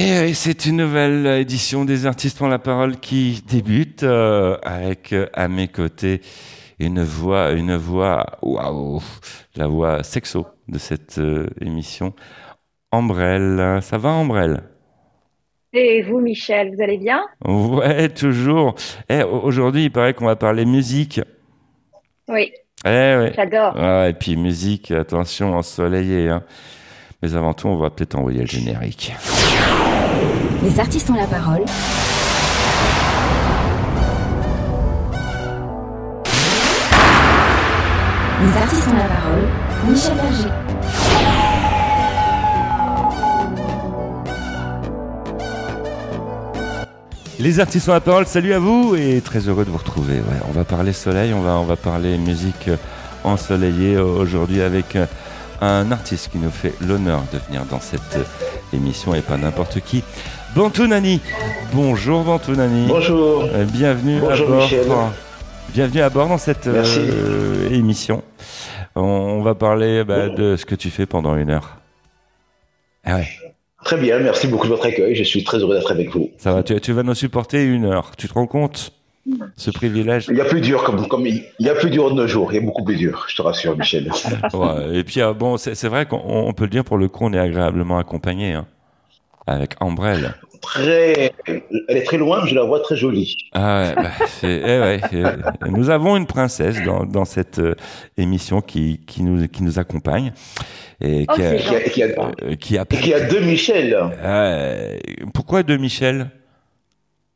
Et c'est une nouvelle édition des artistes ont la parole qui débute euh, avec euh, à mes côtés une voix, une voix, waouh, la voix sexo de cette euh, émission. Ambrelle, ça va Ambrelle? Et vous Michel, vous allez bien? Ouais, toujours. Eh, Aujourd'hui, il paraît qu'on va parler musique. Oui, Eh, ouais. j'adore. Ah, et puis musique, attention, ensoleillé. Hein. Mais avant tout, on va peut-être envoyer le générique. Les artistes ont la parole. Les artistes ont la parole. Michel Berger. Les artistes ont la parole, salut à vous et très heureux de vous retrouver. On va parler soleil, on va, parler musique euh, ensoleillée euh, aujourd'hui avec euh, un artiste qui nous fait l'honneur de venir dans cette émission et pas n'importe qui. Bantou Nani. Bonjour Bantou Nani. Bonjour. Euh, bienvenue Bonjour, à bord. Michel. Bienvenue à bord dans cette euh, émission. On, on va parler bah, de ce que tu fais pendant une heure. Ah ouais, Très bien, merci beaucoup de votre accueil. Je suis très heureux d'être avec vous. ça va. Tu, tu vas nous supporter une heure. Tu te rends compte ce privilège? Il y a plus dur, comme, comme il il y a plus dur de nos jours. Il y a beaucoup plus dur, je te rassure, Michel. Ouais, et puis, euh, bon, c'est vrai qu'on on peut le dire, pour le coup, on est agréablement accompagné. hein, avec Ambrelle. Très, elle est très loin, mais je la vois très jolie. Ah ouais, bah, c'est- eh ouais, nous avons une princesse dans, dans cette euh, émission qui, qui, nous, qui nous accompagne. Et Oh, qui, a, c'est Et qui a, et qui a- qui a- et qui a deux Michel. Euh, pourquoi de Michel?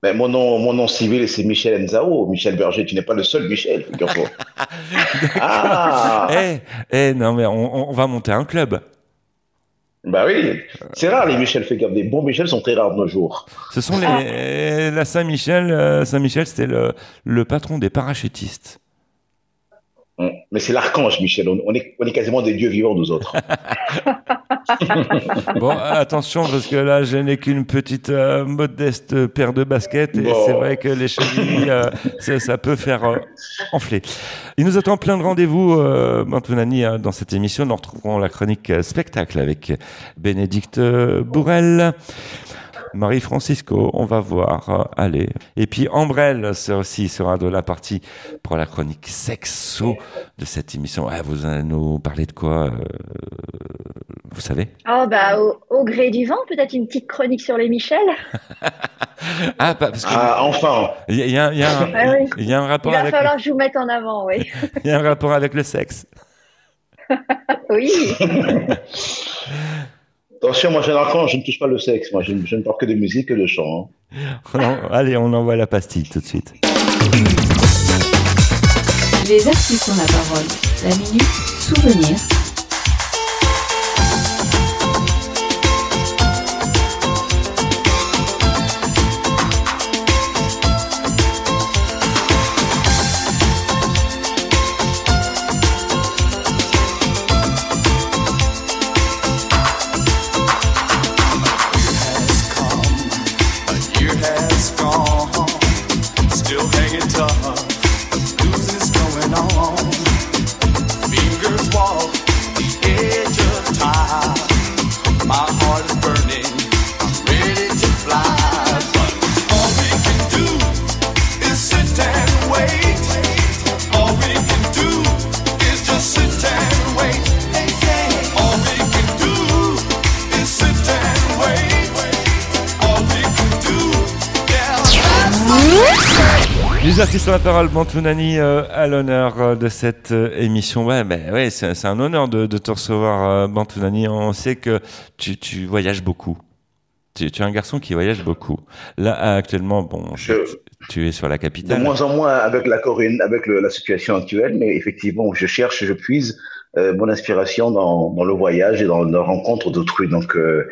Ben, mon, nom, mon nom civil, c'est Michel Enzao. Michel Berger, tu n'es pas le seul Michel, figure-toi. ah Eh, eh, non, mais on, on va monter un club. Bah oui, c'est rare les Michel, fais gaffe. Des bons Michel sont très rares de nos jours. Ce sont les, la Saint-Michel. euh, Saint-Michel, c'était le, le patron des parachutistes. Mais c'est l'archange, Michel. On, est, on est quasiment des dieux vivants, nous autres. Bon, attention, parce que là, je n'ai qu'une petite euh, modeste paire de baskets, et Bon. c'est vrai que les chevilles, euh, ça, ça peut faire euh, enfler. Il nous attend plein de rendez-vous, euh, Bantounani, hein, dans cette émission. Nous retrouverons la chronique spectacle avec Bénédicte euh, Bourrel. Marie-Francisco, on va voir. euh, allez. Et puis Ambrelle ça aussi sera de la partie pour la chronique sexo de cette émission. Ah, vous allez nous parler de quoi euh, Vous savez? Oh bah au, au gré du vent, peut-être une petite chronique sur les Michel. Ah, pas- parce que Ah, enfin. il y, a- il y a, il y a un, Ah oui. il y a un Il rapport va avec, falloir que je vous mette en avant, oui. il y a un rapport avec le sexe. Oui. Attention, moi j'ai un je ne touche pas le sexe. Moi, je, ne- je ne parle que de musique et de chant. hein. Non, allez, on envoie la pastille tout de suite. Les artistes ont la parole. La minute souvenir. Fingers walk the edge of time. My heart is burning. Les artistes ont la parole, Bantounani, euh, à l'honneur euh, de cette euh, émission. Ouais, ben ouais, c'est un honneur de, de te recevoir, euh, Bantounani. On sait que tu, tu voyages beaucoup. Tu, tu es un garçon qui voyage beaucoup. Là, actuellement, bon, Je- tu, tu es sur la De capitale. moins en moins avec la avec le- la situation actuelle, mais effectivement, je cherche, je puise euh, mon inspiration dans, le voyage et dans la rencontre d'autrui. Donc, euh,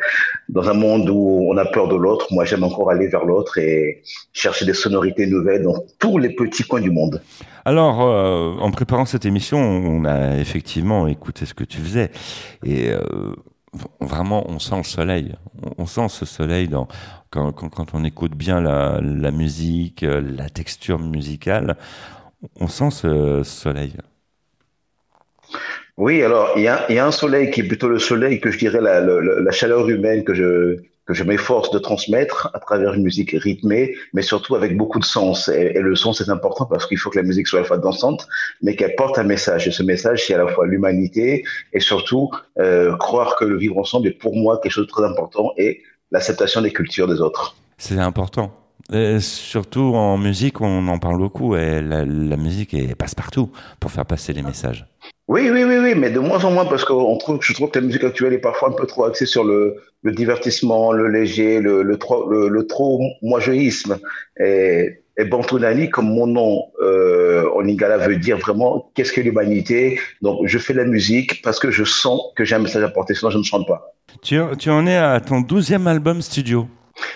dans un monde où on a peur de l'autre, moi, j'aime encore aller vers l'autre et chercher des sonorités nouvelles dans tous les petits coins du monde. Alors, euh, en préparant cette émission, on a effectivement écouté ce que tu faisais. Et euh, vraiment, on sent le soleil. On, sent ce soleil quand, on écoute bien la, musique, euh, la texture musicale. On sent ce soleil. Oui, alors il y a, y a un soleil qui est plutôt le soleil que je dirais la, le- la chaleur humaine que je que je m'efforce de transmettre à travers une musique rythmée, mais surtout avec beaucoup de sens. Et, le son, c'est important parce qu'il faut que la musique soit à la fois dansante, mais qu'elle porte un message. Et ce message, c'est à la fois l'humanité et surtout euh, croire que le vivre ensemble est pour moi quelque chose de très important et l'acceptation des cultures des autres. C'est important. Et surtout en musique, on en parle beaucoup et la, la musique est passe-partout pour faire passer les messages. Oui, oui, oui, oui, mais de moins en moins parce que trouve, je trouve que la musique actuelle est parfois un peu trop axée sur le, divertissement, le léger, le, trop, le, le trop moi-jeisme. Et, et comme mon nom euh, en lingala veut dire vraiment qu'est-ce que l'humanité? Donc je fais la musique parce que je sens que j'ai un message à porter, sinon je ne chante pas. Tu, tu en es à ton douzième album studio.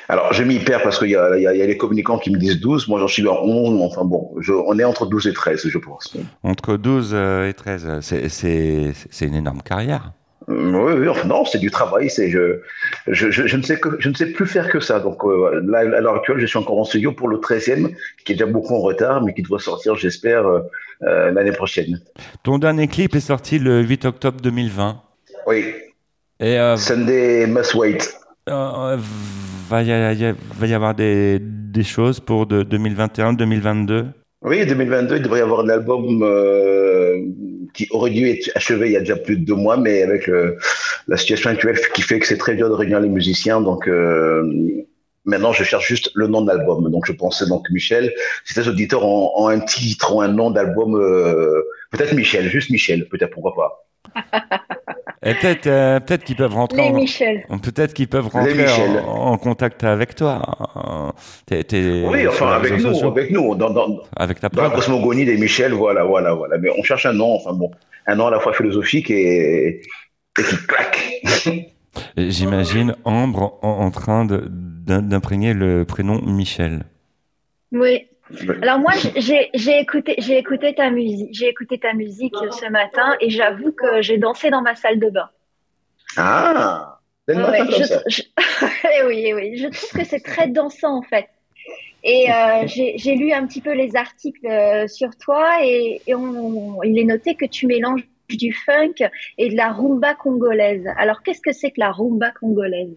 Alors, je m'y perds parce qu'il y y, y a les communicants qui me disent 12, moi j'en suis à 11, mais enfin bon, je, on est entre 12 et 13, je pense. Entre 12 euh, et 13, c'est- une énorme carrière. Mm, Oui, oui, enfin, non, c'est du travail, c'est, je, je, je, je ne sais que, je ne sais plus faire que ça. Donc, euh, là, à l'heure actuelle, je suis encore en studio pour le 13e, qui est déjà beaucoup en retard, mais qui doit sortir, j'espère, euh, euh, l'année prochaine. Ton dernier clip est sorti le 8 octobre 2020. Oui, Et euh, Sunday Must Wait. Euh, va, y, va avoir des, des choses pour de 2021-2022 Oui, 2022, il devrait y avoir un album euh, qui aurait dû être achevé il y a déjà plus de deux mois, mais avec le- la situation actuelle qui fait que c'est très dur de réunir les musiciens, donc euh, maintenant je cherche juste le nom de l'album. Donc je pensais donc Michel, si tes auditeurs ont, ont un titre ou un nom d'album, euh, peut-être Michel, juste Michel, peut-être pourquoi pas. Et peut-être euh, peut-être qu'ils peuvent rentrer Les en, Michel. peut-être qu'ils peuvent rentrer en, en contact avec toi. T'es, t'es Oui, enfin avec nous, sociaux, avec nous, dans, dans, avec ta dans la cosmogonie des Michel, voilà, voilà, voilà. Mais on cherche un nom, enfin bon, un nom à la fois philosophique et, et qui claque. J'imagine Ambre en, en train d'imprégner le prénom Michel. Oui. Alors moi, j'ai écouté, j'ai écouté ta musique, j'ai écouté ta musique ce matin et j'avoue que j'ai dansé dans ma salle de bain. Ah, Ouais, comme je, ça. je- Eh oui, eh oui, je trouve que c'est très dansant en fait. Et euh, j'ai lu un petit peu les articles euh, sur toi et, et on, il est noté que tu mélanges du funk et de la rumba congolaise. Alors qu'est-ce que c'est que la rumba congolaise?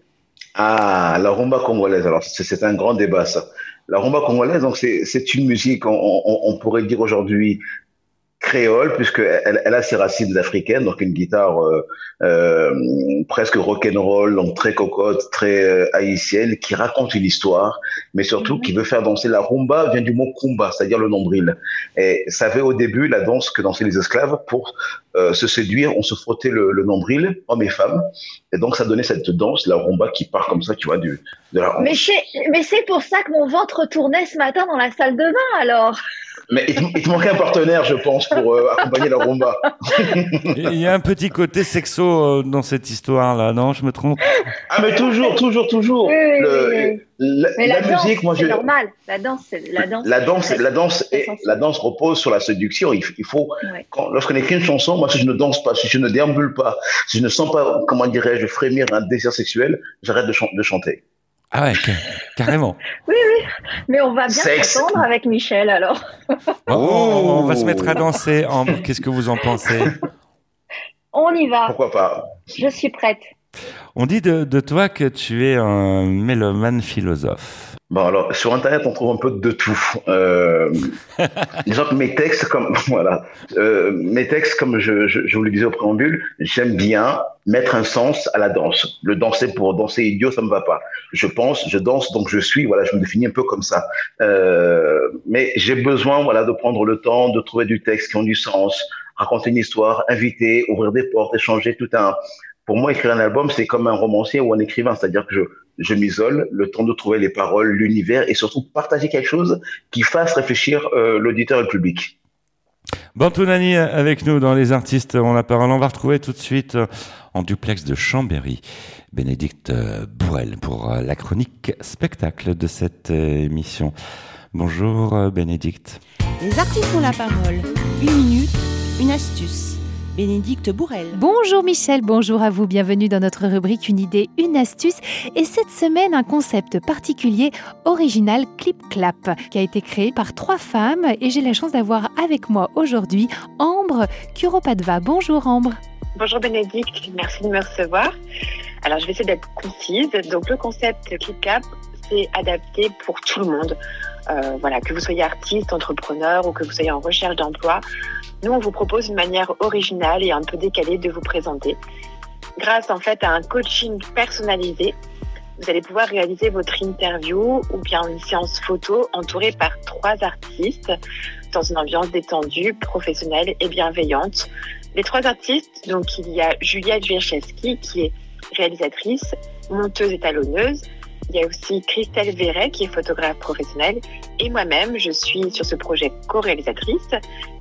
Ah, la rumba congolaise. Alors, c'est un grand débat, ça. La rumba congolaise, donc, c'est une musique, on, on, on pourrait dire aujourd'hui, créole, puisque elle, a ses racines africaines, donc une guitare euh, euh, presque rock'n'roll, donc très cocotte, très euh, haïtienne, qui raconte une histoire, mais surtout Mhm. qui veut faire danser. La rumba vient du mot kumba, c'est-à-dire le nombril. Et ça avait au début la danse que dansaient les esclaves pour euh, se séduire, on se frottait le, le nombril, hommes et femmes, et donc ça donnait cette danse, la rumba qui part comme ça, tu vois, du, de la hanche. Mais c'est mais c'est pour ça que mon ventre tournait ce matin dans la salle de bain alors. Mais il te, il te manquait un partenaire, je pense, pour euh, accompagner la rumba. Il y a un petit côté sexo euh, dans cette histoire-là, non? Je me trompe? Ah, mais toujours, toujours, toujours. Oui, oui, Le- oui, oui. La, Mais la, la danse, musique, moi, je, c'est normal. La danse, c'est la danse. la danse, la danse, est- la danse repose sur la séduction. Il, faut, Ouais. quand- lorsqu'on écrit une chanson, moi, si je ne danse pas, si je ne déambule pas, si je ne sens pas, comment dirais-je, frémir un désir sexuel, j'arrête de, chan- de chanter. Ah ouais, ca- carrément. Mais on va bien s'entendre avec Michel alors. Bon, on, va se Oh. mettre à danser. Ambre, qu'est-ce que vous en pensez? On y va. Pourquoi pas Je suis prête. On dit de, de toi que tu es un mélomane philosophe. Bon, alors, sur Internet, on trouve un peu de tout. Euh, disons que mes textes, comme, voilà, euh, mes textes, comme je, je, je vous le disais au préambule, j'aime bien mettre un sens à la danse. Le danser pour danser idiot, ça me va pas. Je pense, je danse, donc je suis, voilà, je me définis un peu comme ça. Euh, mais j'ai besoin, voilà, de prendre le temps, de trouver du texte qui ont du sens, raconter une histoire, inviter, ouvrir des portes, échanger tout un, pour moi, écrire un album, c'est comme un romancier ou un écrivain, c'est-à-dire que je, je m'isole, le temps de trouver les paroles, l'univers, et surtout partager quelque chose qui fasse réfléchir euh, l'auditeur et le public. Bantounani avec nous dans Les Artistes ont la parole. On va retrouver tout de suite euh, en duplex de Chambéry Bénédicte euh, Bourrel pour la chronique spectacle de cette émission. Bonjour Bénédicte. Les artistes ont la parole. Une minute, une astuce. Bénédicte Bourrel. Bonjour Michel, bonjour à vous, bienvenue dans notre rubrique Une idée, une astuce. Et cette semaine, un concept particulier, original Clip Clap, qui a été créé par trois femmes. Et j'ai la chance d'avoir avec moi aujourd'hui Ambre Kuropadva. Bonjour Ambre. Bonjour Bénédicte, merci de me recevoir. Alors, je vais essayer d'être concise. Donc, le concept ClipCap, c'est adapté pour tout le monde. Euh, voilà, que vous soyez artiste, entrepreneur ou que vous soyez en recherche d'emploi. Nous, on vous propose une manière originale et un peu décalée de vous présenter. Grâce, en fait, à un coaching personnalisé, vous allez pouvoir réaliser votre interview ou bien une séance photo entourée par trois artistes dans une ambiance détendue, professionnelle et bienveillante. Les trois artistes, donc il y a Juliette Wierchewski qui est réalisatrice, monteuse et talonneuse. Il y a aussi Christelle Verret qui est photographe professionnelle et moi-même, je suis sur ce projet co-réalisatrice,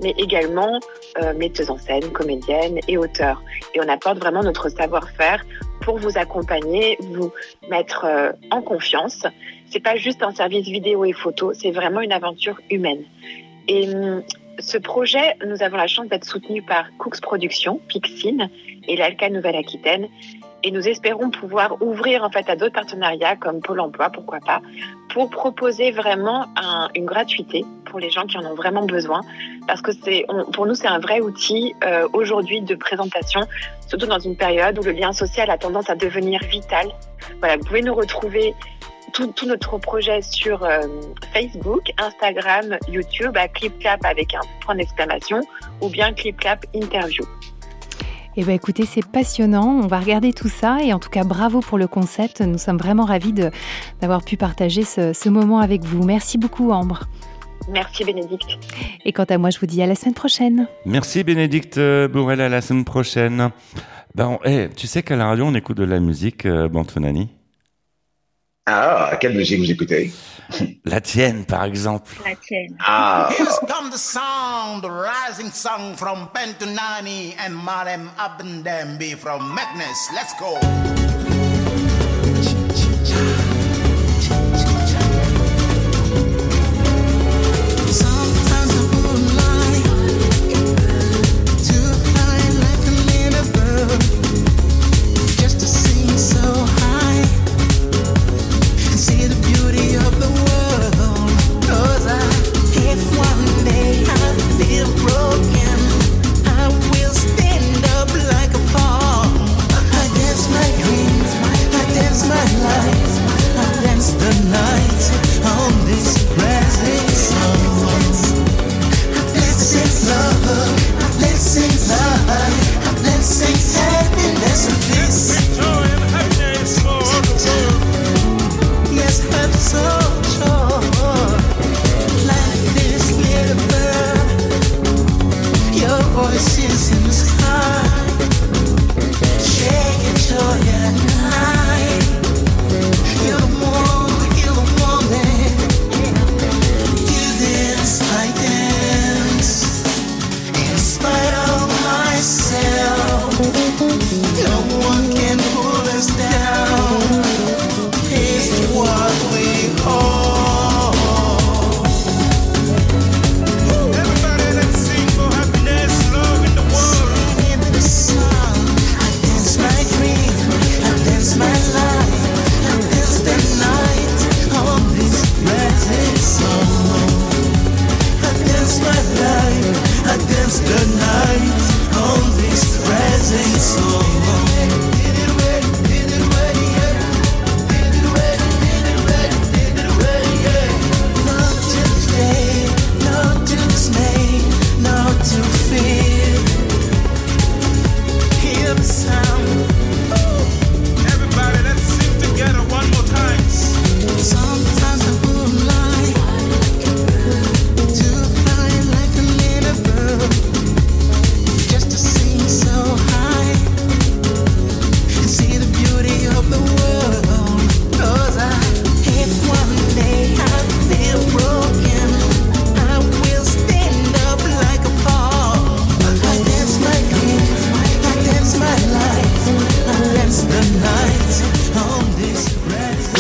mais également euh, metteuse en scène, comédienne et auteur. Et on apporte vraiment notre savoir-faire pour vous accompagner, vous mettre euh, en confiance. C'est pas juste un service vidéo et photo, c'est vraiment une aventure humaine. Et hum, ce projet, nous avons la chance d'être soutenu par Cooks Productions, Pixine et l'Alca Nouvelle-Aquitaine. Et nous espérons pouvoir ouvrir en fait à d'autres partenariats comme Pôle Emploi, pourquoi pas, pour proposer vraiment un- une gratuité pour les gens qui en ont vraiment besoin, parce que c'est, pour nous c'est un vrai outil euh, aujourd'hui de présentation, surtout dans une période où le lien social a tendance à devenir vital. Voilà, vous pouvez nous retrouver tout, tout notre projet sur euh, Facebook, Instagram, YouTube, à ClipClap avec un point d'exclamation, ou bien ClipClap Interview. Eh bien écoutez, c'est passionnant. On va regarder tout ça et en tout cas bravo pour le concept. Nous sommes vraiment ravis d'avoir pu partager ce, ce moment avec vous. Merci beaucoup Ambre. Merci Bénédicte. Et quant à moi, je vous dis à la semaine prochaine. Merci Bénédicte euh, Bourrel, à la semaine prochaine. Ben, eh, tu sais qu'à la radio, on écoute de la musique, euh, Bantonani? Ah, quelle musique vous écoutez? La tienne, par exemple. La tienne. Ah, Here's come the sound, the rising song from Pentunani and Marem Abendembe from Magnus. Let's go.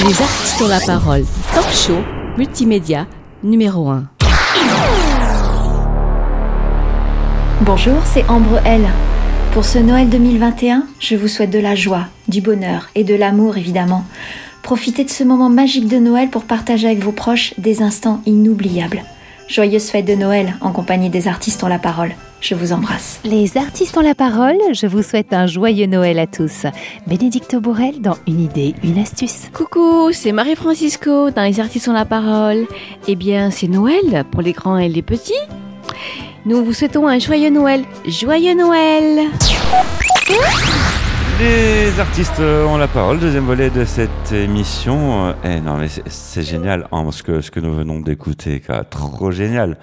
Les artistes ont la parole. Talk show, multimédia, numéro 1. Bonjour, c'est Ambre L. Pour ce Noël 2021, je vous souhaite de la joie, du bonheur et de l'amour évidemment. Profitez de ce moment magique de Noël pour partager avec vos proches des instants inoubliables. Joyeuses fêtes de Noël en compagnie des artistes ont la parole. Je vous embrasse. Les artistes ont la parole, je vous souhaite un joyeux Noël à tous. Bénédicte Bourrel dans Une idée, une astuce. Coucou, c'est Marie-Francisco dans Les Artistes ont la parole. Eh bien, c'est Noël pour les grands et les petits. Nous vous souhaitons un joyeux Noël. Joyeux Noël Les artistes ont la parole, deuxième volet de cette émission. Eh non, mais c'est- génial, hein, ce, que, ce que nous venons d'écouter, trop génial.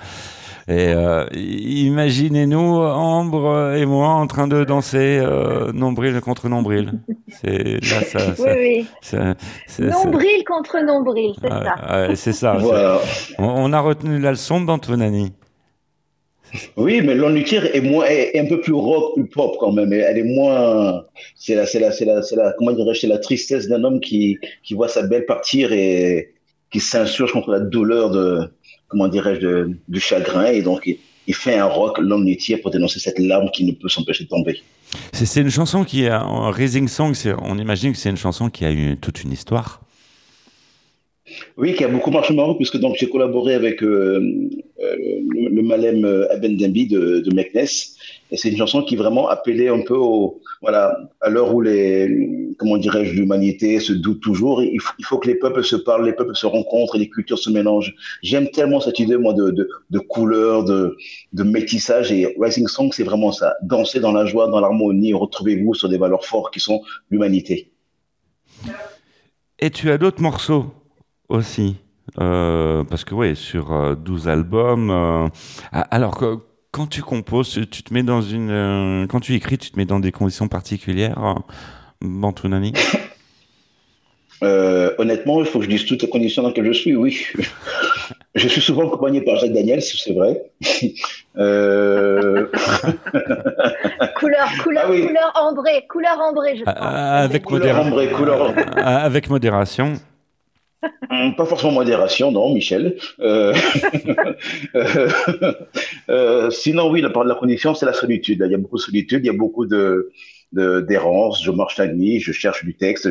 Et euh, imaginez-nous, Ambre et moi, en train de danser euh, nombril contre nombril. C'est là, ça, Oui, ça- oui. ça- c'est- c'est- Nombril contre nombril, c'est ça. c'est ça. Voilà. On, on a retenu la leçon d'Antonani. Oui, mais Tear est moins, est, est un peu plus rock, plus pop quand même. Elle est moins, c'est la, c'est la, c'est la, c'est la, comment dirais-je, c'est la tristesse d'un homme qui, qui voit sa belle partir et qui s'insurge contre la douleur de, comment dirais-je, de, du chagrin. Et donc, il, il fait un rock Lonely Tear pour dénoncer cette larme qui ne peut s'empêcher de tomber. C'est une chanson qui a un Raising Song. On imagine que c'est une chanson qui a eu toute une histoire. Oui, qui a beaucoup marché au Maroc, puisque donc j'ai collaboré avec euh, euh, le, le Malem euh, Aben Dembi de, de Meknes, et c'est une chanson qui vraiment appelait un peu au, voilà, à l'heure où les, comment dirais-je, l'humanité se doute toujours, il faut, que les peuples se parlent, les peuples se rencontrent, et les cultures se mélangent. J'aime tellement cette idée, moi, de, de, de couleur, de, de métissage, et Rising Song, c'est vraiment ça, danser dans la joie, dans l'harmonie, retrouvez-vous sur des valeurs fortes qui sont l'humanité. Et tu as d'autres morceaux aussi. Euh, parce que oui, sur euh, 12 albums. euh, ah, alors quand tu composes, tu te mets dans une. euh, quand tu écris, tu te mets dans des conditions particulières, euh, Bantounani? Euh, honnêtement, il faut que je dise toutes les conditions dans lesquelles je suis, oui. Je suis souvent accompagné par Jacques Daniels, c'est vrai. Euh, Couleur, couleur, Ah oui. couleur ambrée, couleur ambrée, je pense. Ah, Avec, Couleur ambrée, couleur- Ah, avec modération. Hum, pas forcément modération, non, Michel. Euh, euh, euh, sinon, oui, la part de la condition, c'est la solitude. Il y a beaucoup de solitude, il y a beaucoup de de- d'errance. Je marche la nuit, je cherche du texte,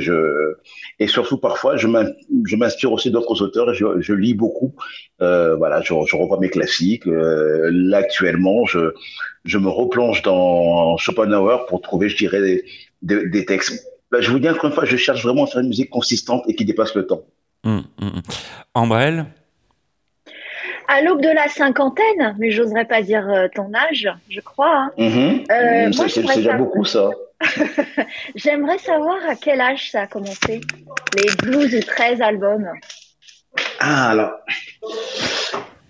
et surtout parfois, je m'in- je m'inspire aussi d'autres auteurs. Je, lis beaucoup. Voilà, je, revois mes classiques. Là, actuellement, je me replonge dans Schopenhauer pour trouver, je dirais, des, textes. Bah, je vous dis encore une fois, je cherche vraiment à faire une musique consistante et qui dépasse le temps. Hum. Ambrelle À l'aube de la cinquantaine, mais j'oserais pas dire euh, ton âge, je crois. hein. Mhm. Euh, moi, c'est- déjà savoir- beaucoup ça. J'aimerais savoir à quel âge ça a commencé, les 12 ou 13 albums. Ah, alors.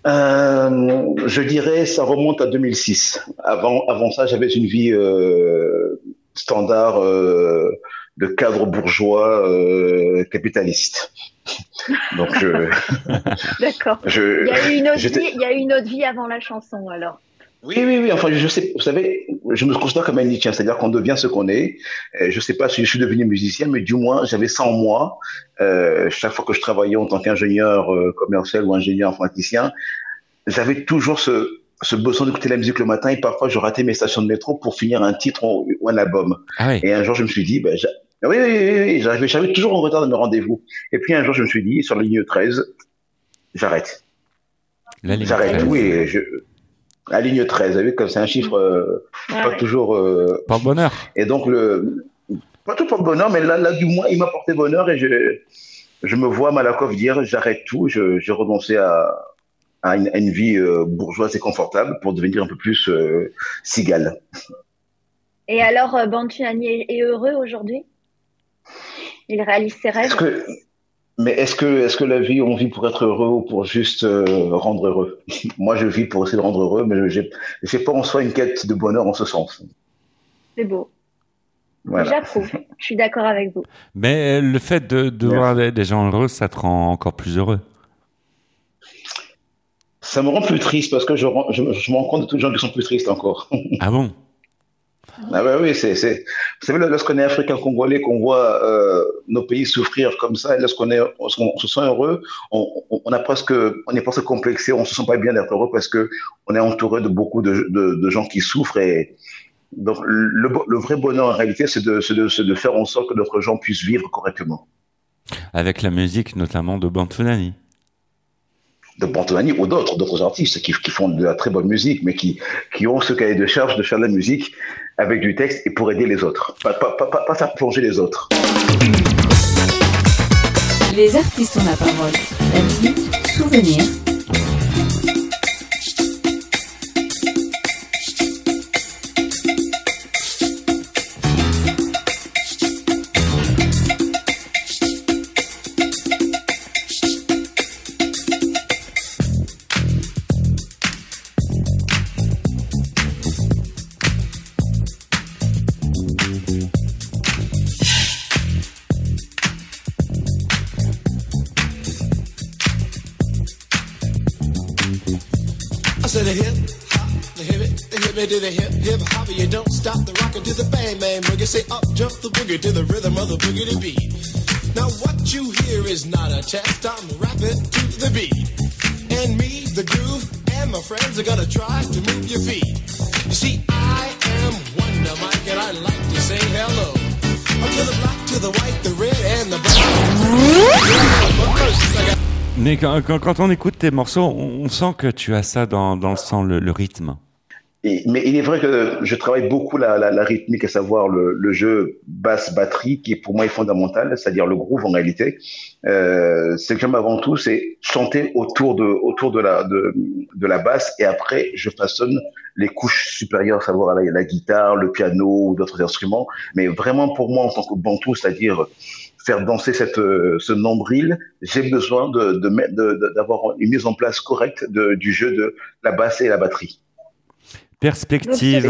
Euh, je dirais ça remonte à 2006. Avant, avant ça, j'avais une vie euh, standard euh, de cadre bourgeois euh, capitaliste. Donc je, D'accord. je, Il y a eu une autre vie, il y a eu une autre vie avant la chanson, alors. Oui, oui, oui. Enfin, je sais, vous savez, je me considère comme un Nietzsche, c'est-à-dire qu'on devient ce qu'on est. Euh, Je sais pas si je suis devenu musicien, mais du moins, j'avais ça en moi. Euh, chaque fois que je travaillais en tant qu'ingénieur euh, commercial ou ingénieur informaticien, j'avais toujours ce, ce besoin d'écouter la musique le matin et parfois je ratais mes stations de métro pour finir un titre ou, un album. Ah oui. Et un jour, je me suis dit, ben, oui, oui, oui, oui, j'arrivais, j'arrivais toujours en retard de mes rendez-vous. Et puis un jour, je me suis dit, sur la ligne 13, j'arrête. La ligne J'arrête 13. tout et je, la ligne 13, vous avez vu, comme c'est un chiffre euh, Ah pas toujours. euh, Porte bonheur. et donc, le, pas tout pour le bonheur, mais là, là, du moins, il m'a porté bonheur et je, je me vois Malakoff dire j'arrête tout, je, j'ai renoncé à, à, une, à une vie euh, bourgeoise et confortable pour devenir un peu plus euh, cigale. Et alors, euh, Bantuani est, est heureux aujourd'hui? Il réalise ses rêves Est-ce que, mais est-ce que, est-ce que la vie, on vit pour être heureux ou pour juste euh, rendre heureux? Moi, je vis pour essayer de rendre heureux, mais je n'ai pas en soi une quête de bonheur en ce sens. C'est beau. Voilà. J'approuve. Je suis d'accord avec vous. Mais euh, le fait de, de voir des, des gens heureux, ça te rend encore plus heureux? Ça me rend plus triste parce que je, je, je me rends compte de tous les gens qui sont plus tristes encore. Ah bon? Ah ouais, oui, c'est, c'est, vous savez, lorsqu'on est africain congolais, qu'on voit euh, nos pays souffrir comme ça, et lorsqu'on est, lorsqu'on se sent heureux, on, on, on a presque, on est presque complexé, on se sent pas bien d'être heureux parce que on est entouré de beaucoup de, de, de gens qui souffrent et donc le, le vrai bonheur en réalité, c'est de, c'est de, c'est de faire en sorte que d'autres gens puissent vivre correctement. Avec la musique notamment de Bantunani. De Pantonani ou d'autres, d'autres artistes qui, font de la très bonne musique, mais qui, ont ce cahier de charge de faire de la musique avec du texte et pour aider les autres. Pas, pas, plonger les autres. Les artistes ont la parole. La souvenir. Quand, on écoute tes morceaux, on, sent que tu as ça dans, le sang, le, rythme. Mais il est vrai que je travaille beaucoup la, rythmique, à savoir le, jeu basse-batterie, qui pour moi est fondamental, c'est-à-dire le groove en réalité. Euh, ce que j'aime avant tout, c'est chanter autour de autour de la de la basse, et après je façonne les couches supérieures, à savoir la, la guitare, le piano ou d'autres instruments. Mais vraiment pour moi en tant que bantou, c'est-à-dire faire danser cette, euh, ce nombril, j'ai besoin de, de, de- de- d'avoir une mise en place correcte du jeu de la basse et la batterie. Perspective. Et.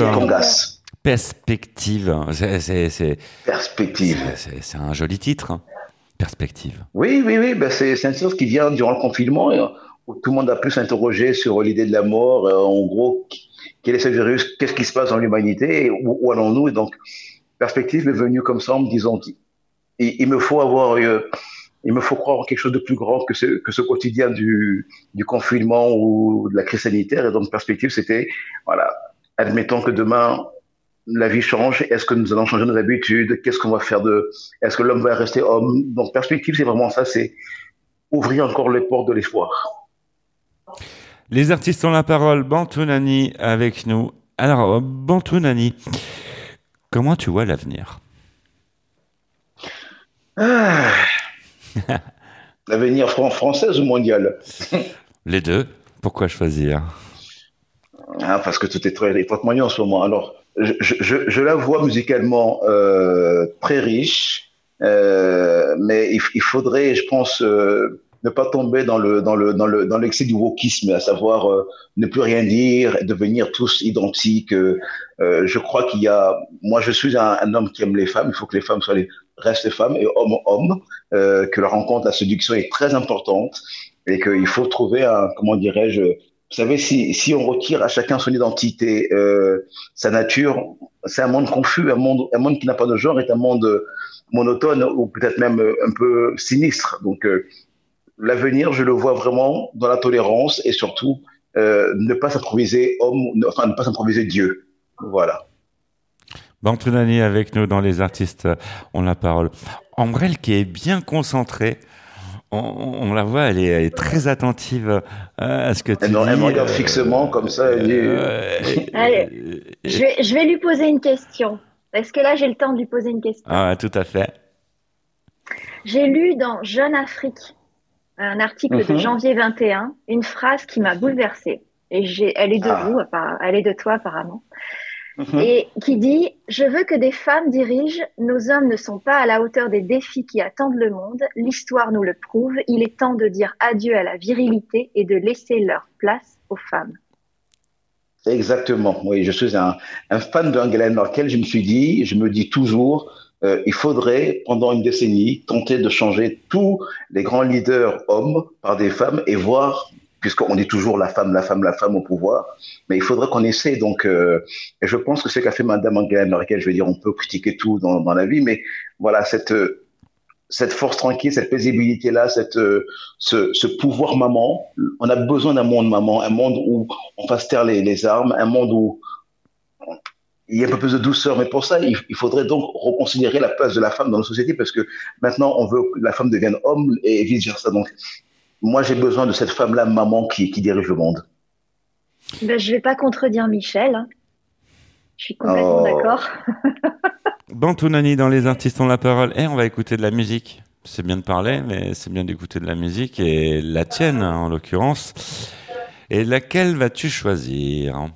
Perspective. C'est, Perspective. c'est- un joli titre. hein. Perspective. Oui, oui, oui, ben c'est un titre qui vient durant le confinement, euh, où tout le monde a pu s'interroger sur l'idée de la mort, euh, en gros, quel est ce virus, qu'est-ce qui se passe dans l'humanité, où, où allons-nous, donc, Perspective est venue comme ça en me disant, il, me faut avoir, euh, il me faut croire en quelque chose de plus grand que ce, quotidien du, du confinement ou de la crise sanitaire, et donc Perspective, c'était, voilà, admettons que demain, la vie change, est-ce que nous allons changer nos habitudes, qu'est-ce qu'on va faire de, est-ce que l'homme va rester homme? Donc perspective, c'est vraiment ça, c'est ouvrir encore les portes de l'espoir. Les artistes ont la parole. Bantounani avec nous. Alors, Bantounani, comment tu vois l'avenir? Ah. L'avenir fran- française ou mondial Les deux. Pourquoi choisir? Ah, Parce que tout est très étroitement lié en ce moment. Alors, je, je- je- la vois musicalement euh, très riche, euh, mais il, il faudrait, je pense, euh, ne pas tomber dans le dans le dans le dans l'excès du wokisme, à savoir euh, ne plus rien dire, devenir tous identiques. euh, je crois qu'il y a, moi, je suis un, un homme qui aime les femmes. Il faut que les femmes soient les restent femmes et hommes hommes, euh, que la rencontre, la séduction est très importante et qu'il faut trouver un, comment dirais-je, vous savez, si, si on retire à chacun son identité, euh, sa nature, c'est un monde confus, un monde, un monde qui n'a pas de genre est un monde monotone ou peut-être même un peu sinistre. Donc, euh, l'avenir, je le vois vraiment dans la tolérance et surtout euh, ne pas s'improviser homme, enfin ne pas s'improviser Dieu. Voilà. Bantounani avec nous dans Les artistes ont la parole. Ambrelle qui est bien concentrée. On, on la voit, elle est, elle est très attentive euh, à ce que tu Elle, me- dis. elle me regarde euh, fixement comme ça. Elle dit, euh, Allez, je vais, je vais lui poser une question. Est-ce que là, j'ai le temps de lui poser une question Ah, tout à fait. J'ai lu dans Jeune Afrique, un article de Mhm. janvier 21, une phrase qui m'a bouleversée. Et elle est de Ah. vous, elle est de toi apparemment. Mhm. Et qui dit Je veux que des femmes dirigent. Nos hommes ne sont pas à la hauteur des défis qui attendent le monde. L'histoire nous le prouve. Il est temps de dire adieu à la virilité et de laisser leur place aux femmes. Exactement. Oui, je suis un, un fan de Angela Merkel. Je me suis dit, je me dis toujours, euh, il faudrait pendant une décennie tenter de changer tous les grands leaders hommes par des femmes et voir, puisqu'on dit toujours la femme, la femme, la femme au pouvoir, mais il faudrait qu'on essaie. Donc, euh, et je pense que ce qu'a fait Madame Angela Merkel, je veux dire, on peut critiquer tout dans, la vie, mais voilà cette euh, cette force tranquille, cette paisibilité-là, cette, euh, ce, pouvoir maman. On a besoin d'un monde maman, un monde où on fasse taire les, armes, un monde où il y a un peu plus de douceur. Mais pour ça, il, il faudrait donc reconsidérer la place de la femme dans la société parce que maintenant, on veut que la femme devienne homme et vice-versa. Donc, moi, j'ai besoin de cette femme-là, maman, qui, qui dirige le monde. Ben, je vais pas contredire Michel. hein. Je suis complètement Oh. d'accord. Bantounani dans Les artistes ont la parole. Et on va écouter de la musique. C'est bien de parler, mais c'est bien d'écouter de la musique. Et la tienne, hein, en l'occurrence. Et laquelle vas-tu choisir?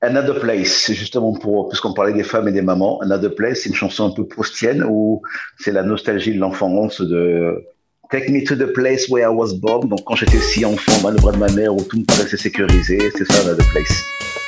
Another Place, c'est justement pour, puisqu'on parlait des femmes et des mamans, Another Place, c'est une chanson un peu proustienne où c'est la nostalgie de l'enfance de Take me to the place where I was born. Donc, quand j'étais si enfant dans le bras de ma mère où tout me paraissait sécurisé, c'est ça, Another Place.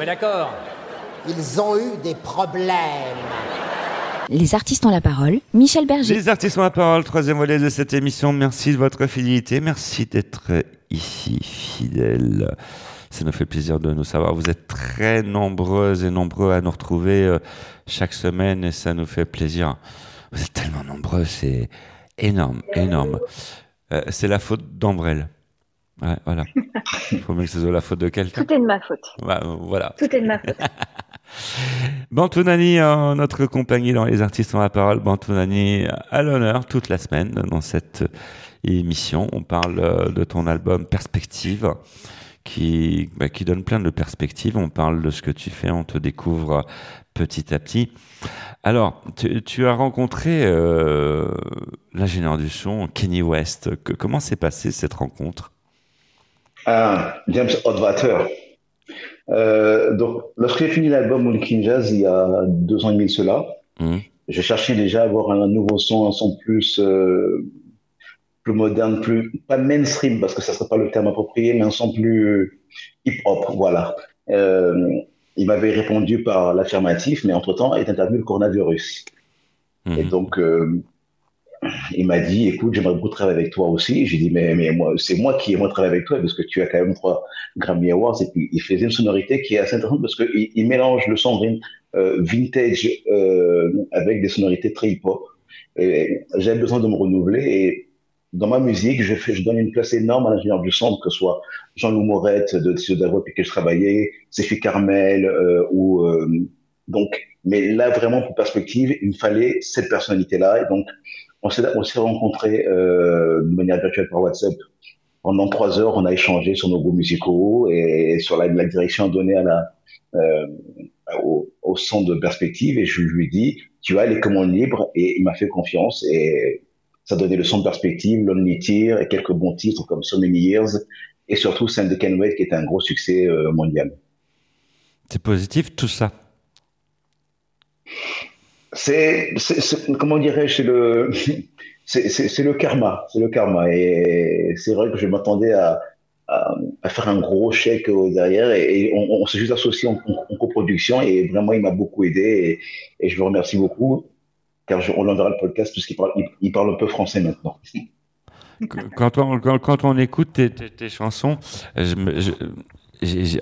Mais d'accord. Ils ont eu des problèmes. Les artistes ont la parole. Michel Berger. Les artistes ont la parole, troisième volet de cette émission. Merci de votre fidélité. Merci d'être ici, fidèles. Ça nous fait plaisir de nous savoir. Vous êtes très nombreuses et nombreux à nous retrouver euh, chaque semaine et ça nous fait plaisir. Vous êtes tellement nombreux, c'est énorme, énorme. Euh, c'est la faute d'Ambrelle. Ouais, voilà. Il faut mieux que ce soit la faute de quelqu'un. Tout est de ma faute. Bah, voilà. Tout est de ma faute. Bantounani, en notre compagnie dans Les Artistes ont la parole, Bantounani à l'honneur toute la semaine dans cette émission. On parle euh, de ton album Perspective qui, bah, qui donne plein de perspectives. On parle de ce que tu fais, on te découvre petit à petit. Alors, tu, tu as rencontré euh, l'ingénieur du son, Kenny West. Que- comment s'est passée cette rencontre? Ah, James Oddwater. Euh, donc, lorsque j'ai fini l'album Walking Jazz il y a deux ans et demi de cela, Mhm. je cherchais déjà à avoir un nouveau son, un son plus, euh, plus moderne, plus pas mainstream parce que ça serait pas le terme approprié, mais un son plus hip-hop, voilà. Euh, il m'avait répondu par l'affirmatif, mais entre-temps est intervenu le coronavirus. Et donc, il m'a dit, écoute, j'aimerais beaucoup travailler avec toi aussi. J'ai dit, mais, mais moi, c'est moi qui aimerais travailler avec toi parce que tu as quand même trois Grammy Awards. Et puis, il faisait une sonorité qui est assez intéressante parce qu'il il mélange le son euh, vintage euh, avec des sonorités très hip-hop. J'avais besoin de me renouveler et dans ma musique, je, donne une place énorme à l'ingénieur du son, que ce soit Jean-Loup Morette de d'Avoie avec qui je travaillais, Sophie Carmel euh, ou donc. Mais là, vraiment, pour perspective, il me fallait cette personnalité-là. Et donc, on s'est on s'est rencontrés euh, de manière virtuelle par WhatsApp. Pendant trois heures, on a échangé sur nos goûts musicaux et sur la, la direction donnée à la, euh, au, au son de perspective. Et je lui ai dit, tu as les commandes libres. Et il m'a fait confiance. Et ça donnait le son de perspective, Lonely Tear et quelques bons titres comme So Many Years. Et surtout, Send the Can qui est un gros succès euh, mondial. C'est positif tout ça. C'est, comment dirais-je, c'est le, c'est, le karma, c'est le karma. Et c'est vrai que je m'attendais à, à, faire un gros chèque derrière et, on, s'est juste associé en, coproduction et vraiment il m'a beaucoup aidé et, je le remercie beaucoup car je, on l'enverra le podcast puisqu'il parle, il, parle un peu français maintenant. quand on, quand, on écoute tes, tes, chansons, je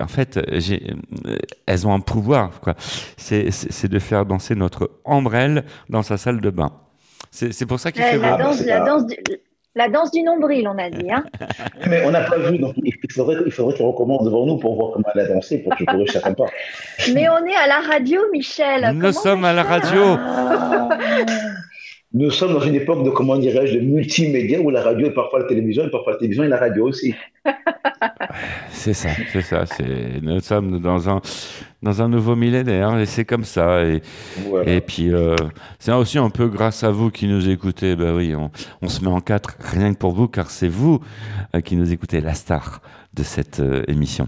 en fait, j'ai- euh, elles ont un pouvoir. quoi. C'est c'est- c'est de faire danser notre ombrelle dans sa salle de bain. C'est c'est pour ça qu'il Euh, fait la, danse, la, danse du, la danse du nombril, on a dit. Hein. Mais on n'a pas vu, donc il faudrait, il faudrait qu'il recommence devant nous pour voir comment elle a dansé pour que je pourrais ça sympa. Mais on est à la radio, Michel. Nous Comment sommes à la radio. Nous sommes dans une époque de, comment dirais-je, de multimédia où la radio est parfois la télévision et parfois la télévision et la radio aussi. C'est ça, c'est ça. c'est- Nous sommes dans un, dans un nouveau millénaire et c'est comme ça. Et, et puis, euh, c'est aussi un peu grâce à vous qui nous écoutez. Ben oui, on, on se met en quatre rien que pour vous, car c'est vous euh, qui nous écoutez, la star de cette euh, émission.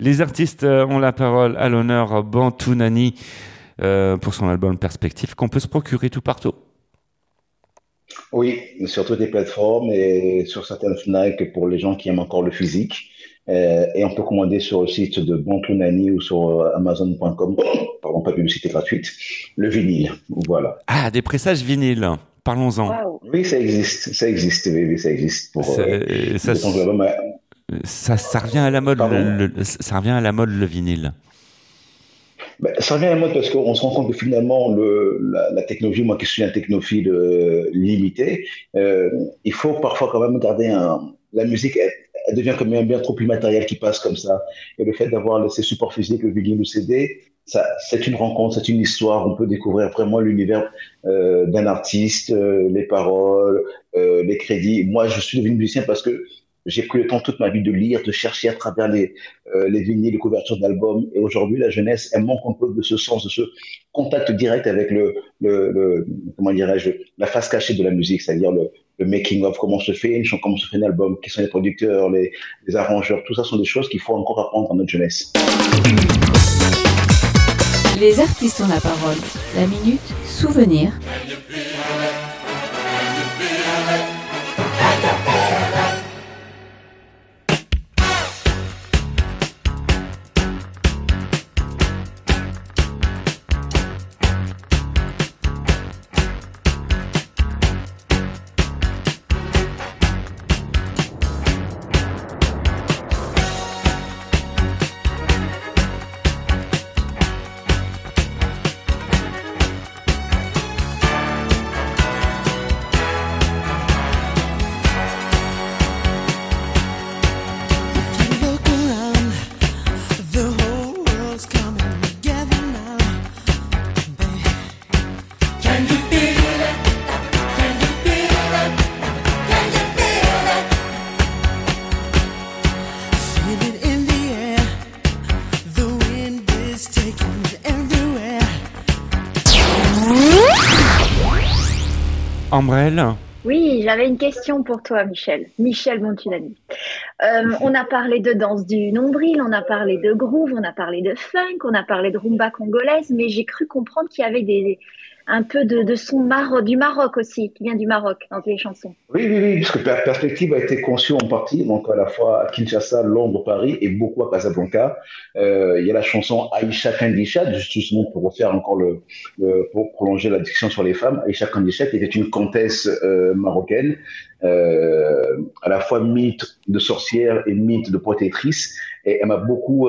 Les artistes ont la parole à l'honneur Bantou Nani pour son album Perspective qu'on peut se procurer tout partout. Oui, sur toutes les plateformes et sur certaines FNAC pour les gens qui aiment encore le physique. Euh, et on peut commander sur le site de Bantunani ou sur euh, Amazon.com, pardon, pas de publicité gratuite, le vinyle. Voilà. Ah, des pressages vinyles. Parlons-en. Oui, ça existe, ça existe, oui, oui, ça existe. Pour, euh, ça, revient à la mode. Le, le- ça revient à la mode le vinyle. Ben, ça revient à la mode parce qu'on se rend compte que finalement, le, la, la technologie, moi qui suis un technophile euh, limité, euh, il faut parfois quand même garder un. La musique, elle, elle devient quand même bien trop immatérielle qui passe comme ça. Et le fait d'avoir ces supports physiques, le vinyle le CD, c'est une rencontre, c'est une histoire. On peut découvrir vraiment l'univers euh, d'un artiste, euh, les paroles, euh, les crédits. Moi, je suis devenu musicien parce que j'ai pris le temps toute ma vie de lire, de chercher à travers les, euh, les les couvertures d'albums. Et aujourd'hui, la jeunesse, elle manque un peu de ce sens, de ce contact direct avec le, comment dirais-je, la face cachée de la musique, c'est-à-dire le, making of, comment se fait une chanson, comment se fait un album, qui sont les producteurs, les, les arrangeurs. Tout ça sont des choses qu'il faut encore apprendre à notre jeunesse. Les artistes ont la parole. La minute souvenir. Ambrelle, Oui, j'avais une question pour toi, Michel. Michel Montunani. Euh, on a parlé de danse du nombril, on a parlé de groove, on a parlé de funk, on a parlé de rumba congolaise, mais j'ai cru comprendre qu'il y avait des, un peu de, son Maro- du Maroc aussi, qui vient du Maroc dans tes chansons. Oui, oui, oui, puisque Per- Perspective a été conçu en partie, donc à la fois à Kinshasa, Londres, Paris et beaucoup à Casablanca. Euh, il y a la chanson Aïcha Kandisha, justement pour refaire encore le, pour prolonger la discussion sur les femmes. Aïcha Kandisha, était une comtesse euh, marocaine, euh, à la fois mythe de sorcière et mythe de protectrice. Et elle m'a beaucoup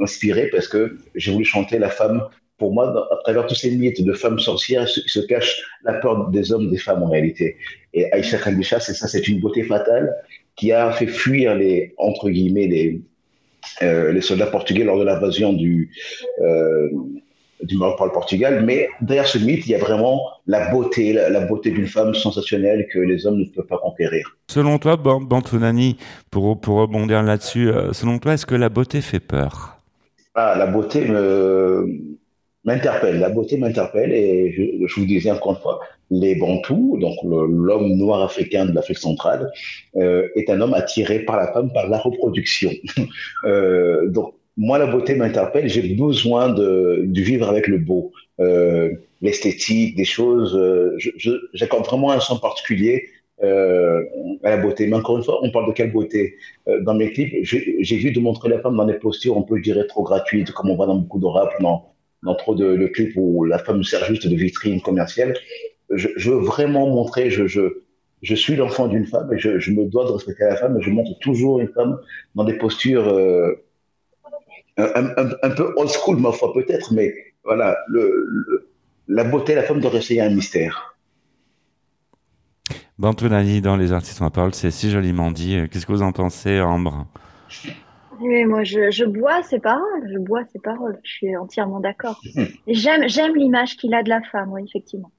inspiré parce que j'ai voulu chanter la femme. Pour moi, dans- à travers tous ces mythes de femmes sorcières, se, se cache la peur des hommes, des femmes en réalité. Et Aïcha Kandisha, c'est ça, c'est une beauté fatale qui a fait fuir les, entre guillemets, les, euh, les soldats portugais lors de l'invasion du, euh, du Maroc par le Portugal. Mais derrière ce mythe, il y a vraiment la beauté, la, la beauté d'une femme sensationnelle que les hommes ne peuvent pas conquérir. Selon toi, Ban- Bantounani, pour, pour rebondir là-dessus, euh, selon toi, est-ce que la beauté fait peur? Ah, la beauté me, m'interpelle. La beauté m'interpelle et je, vous disais encore une fois, les Bantous, donc l'homme noir africain de l'Afrique centrale, euh, est un homme attiré par la femme par la reproduction. Euh, donc moi, la beauté m'interpelle. J'ai besoin de, de vivre avec le beau, euh, l'esthétique, des choses. euh, j'accorde vraiment un sens particulier euh, à la beauté. Mais encore une fois, on parle de quelle beauté? Euh, Dans mes clips, j'ai j'ai vu de montrer la femme dans des postures, on peut dire trop gratuites, comme on voit dans beaucoup de rap, dans, dans trop de, clips où la femme sert juste de vitrine commerciale. Je, veux vraiment montrer, je, suis l'enfant d'une femme et je, me dois de respecter la femme et je montre toujours une femme dans des postures euh, un, peu old school, ma foi, peut-être, mais voilà, le, le- la beauté, la femme doit rester un mystère. Bantounani, dans Les Artistes en parole, c'est si joliment dit. Qu'est-ce que vous en pensez, Ambre? Oui, moi, je, je bois ses paroles, je bois ses paroles, je suis entièrement d'accord. Et J'aime, j'aime l'image qu'il a de la femme, oui, effectivement.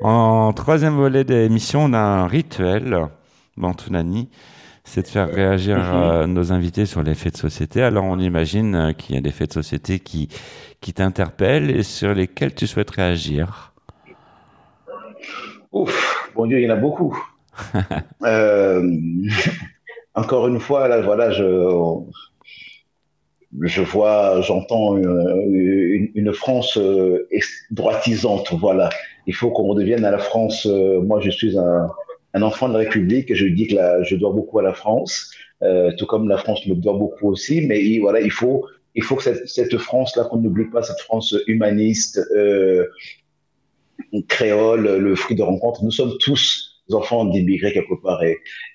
En troisième volet d'émission, on a un rituel, Bantounani, c'est de faire réagir Mhm. euh, nos invités sur les faits de société. Alors on imagine euh, qu'il y a des faits de société qui, qui t'interpellent et sur lesquels tu souhaites réagir. Ouf, bon Dieu, il y en a beaucoup. Euh, encore une fois, là, voilà, je, je vois, j'entends une, une- France euh, droitisante, voilà. Il faut qu'on redevienne à la France. euh, moi, je suis un, un enfant de la République je dis que je dois beaucoup à la France, euh, tout comme la France me doit beaucoup aussi. Mais il, voilà, il faut, il faut que cette, cette France-là, qu'on n'oublie pas, cette France humaniste, euh, créole, le fruit de rencontre. Nous sommes tous enfants d'immigrés quelque part.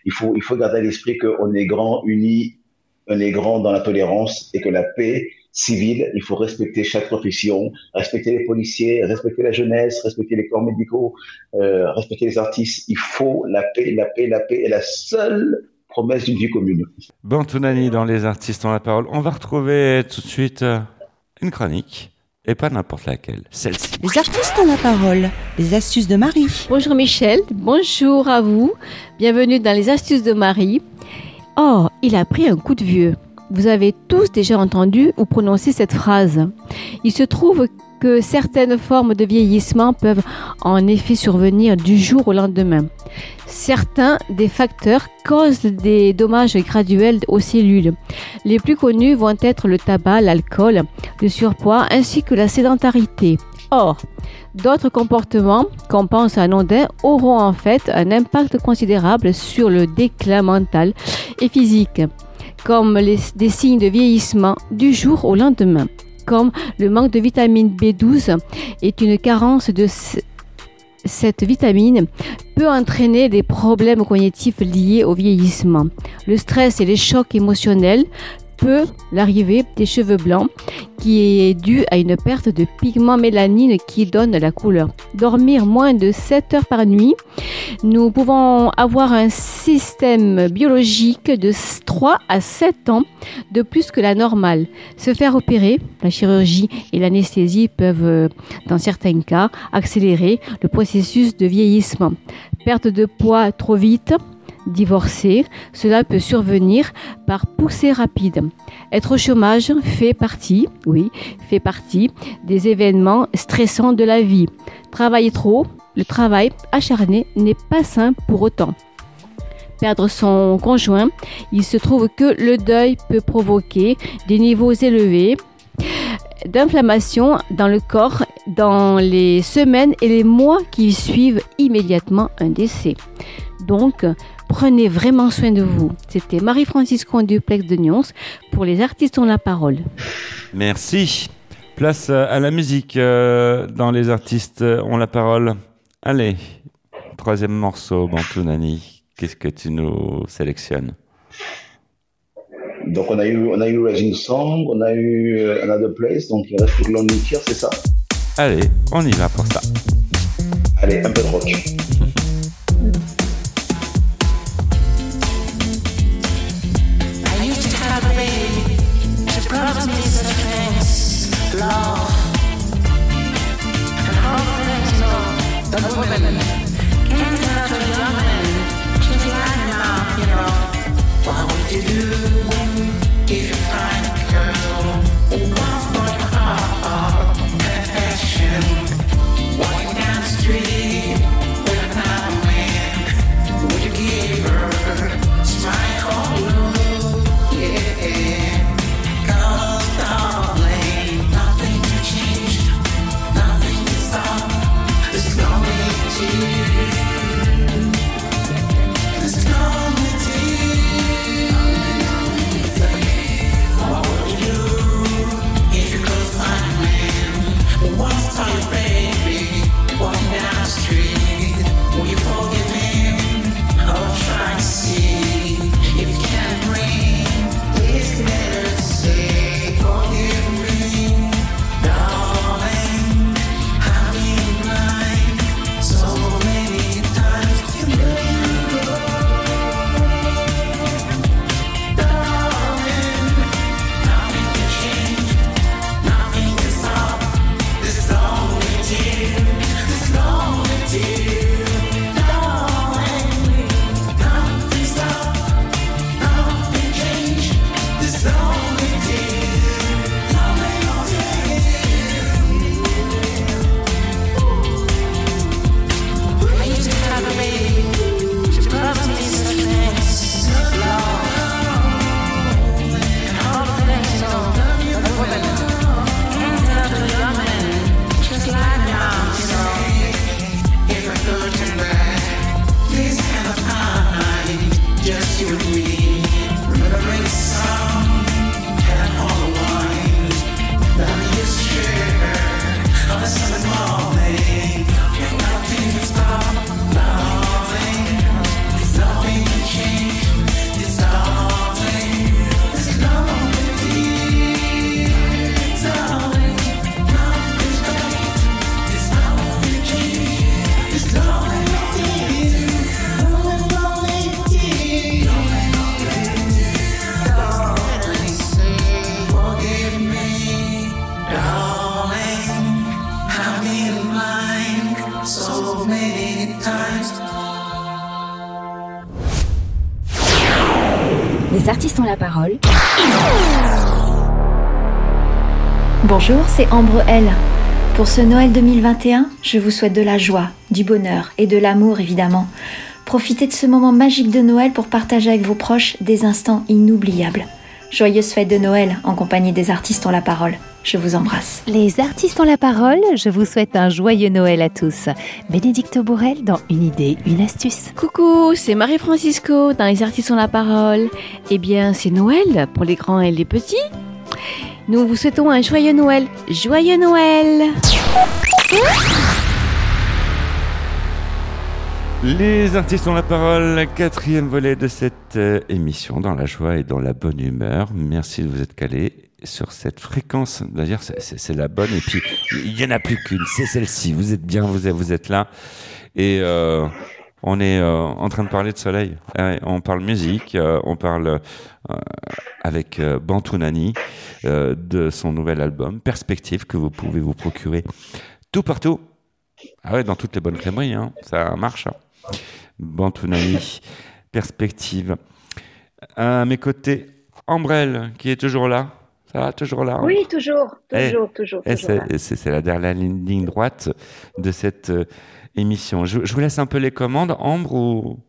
Il faut, il faut garder à l'esprit qu'on est grand, unis, on est grand dans la tolérance et que la paix civile, il faut respecter chaque profession, respecter les policiers, respecter la jeunesse, respecter les corps médicaux, euh, respecter les artistes. Il faut la paix, la paix, la paix est la seule promesse d'une vie commune. Bantounani, dans Les Artistes ont la parole. On va retrouver tout de suite euh, une chronique, et pas n'importe laquelle, celle-ci. Les artistes ont la parole. Les astuces de Marie. Bonjour Michel, bonjour à vous. Bienvenue dans les astuces de Marie. Oh, il a pris un coup de vieux. Vous avez tous déjà entendu ou prononcé cette phrase. Il se trouve que certaines formes de vieillissement peuvent en effet survenir du jour au lendemain. Certains des facteurs causent des dommages graduels aux cellules. Les plus connus vont être le tabac, l'alcool, le surpoids ainsi que la sédentarité. Or, D'autres comportements qu'on pense anodins auront en fait un impact considérable sur le déclin mental et physique, comme les, des signes de vieillissement du jour au lendemain, comme le manque de vitamine B12 est une carence de ce- cette vitamine peut entraîner des problèmes cognitifs liés au vieillissement. Le stress et les chocs émotionnels peut l'arrivée des cheveux blancs qui est due à une perte de pigment mélanine qui donne la couleur. Dormir moins de 7 heures par nuit, nous pouvons avoir un système biologique de 3 à 7 ans de plus que la normale. Se faire opérer, la chirurgie et l'anesthésie peuvent, euh, dans certains cas, accélérer le processus de vieillissement. Perte de poids trop vite, divorcer, cela peut survenir par poussée rapide. Être au chômage fait partie, oui, fait partie des événements stressants de la vie. Travailler trop, le travail acharné n'est pas sain pour autant. Perdre son conjoint, il se trouve que le deuil peut provoquer des niveaux élevés d'inflammation dans le corps dans les semaines et les mois qui suivent immédiatement un décès. Donc, prenez vraiment soin de vous. C'était Marie-Francisco en duplex de Nyons pour les artistes ont la parole. Merci. Place euh, à la musique euh, dans les artistes euh, ont la parole. Allez, troisième morceau, Bantunani. Qu'est-ce que tu nous sélectionnes? Donc on a eu, on a eu Rising Song, on a eu Another Place, donc il reste plus que Lonely c'est ça? Allez, on y va pour ça. Allez, un peu de rock. love, The confidence women. C'est Ambre L. Pour ce Noël 2021, je vous souhaite de la joie, du bonheur et de l'amour évidemment. Profitez de ce moment magique de Noël pour partager avec vos proches des instants inoubliables. Joyeuse fête de Noël en compagnie des artistes ont la parole. Je vous embrasse. Les artistes ont la parole, je vous souhaite un joyeux Noël à tous. Bénédicte Bourrel dans Une idée, une astuce. Coucou, c'est Marie-Francisco dans Les Artistes ont la parole. Eh bien, c'est Noël pour les grands et les petits. Nous vous souhaitons un joyeux Noël. Joyeux Noël Les artistes ont la parole, quatrième volet de cette euh, émission dans la joie et dans la bonne humeur. Merci de vous être calés sur cette fréquence. D'ailleurs, c'est- la bonne et puis il y en a plus qu'une, c'est celle-ci. Vous êtes bien, vous êtes, vous êtes là et euh, on est euh, en train de parler de soleil. Ouais, on parle musique, euh, on parle euh, avec euh, Bantunani euh, de son nouvel album Perspective que vous pouvez vous procurer tout partout. Ah ouais, dans toutes les bonnes crèmeries, hein. ça marche. hein. Bantunani, Perspective. À mes côtés, Ambrelle, qui est toujours là. Ça va, toujours là hein Oui, toujours, Eh, toujours, toujours. eh, toujours c'est la dernière ligne, droite de cette euh, émission. Je, je vous laisse un peu les commandes, Ambre ou?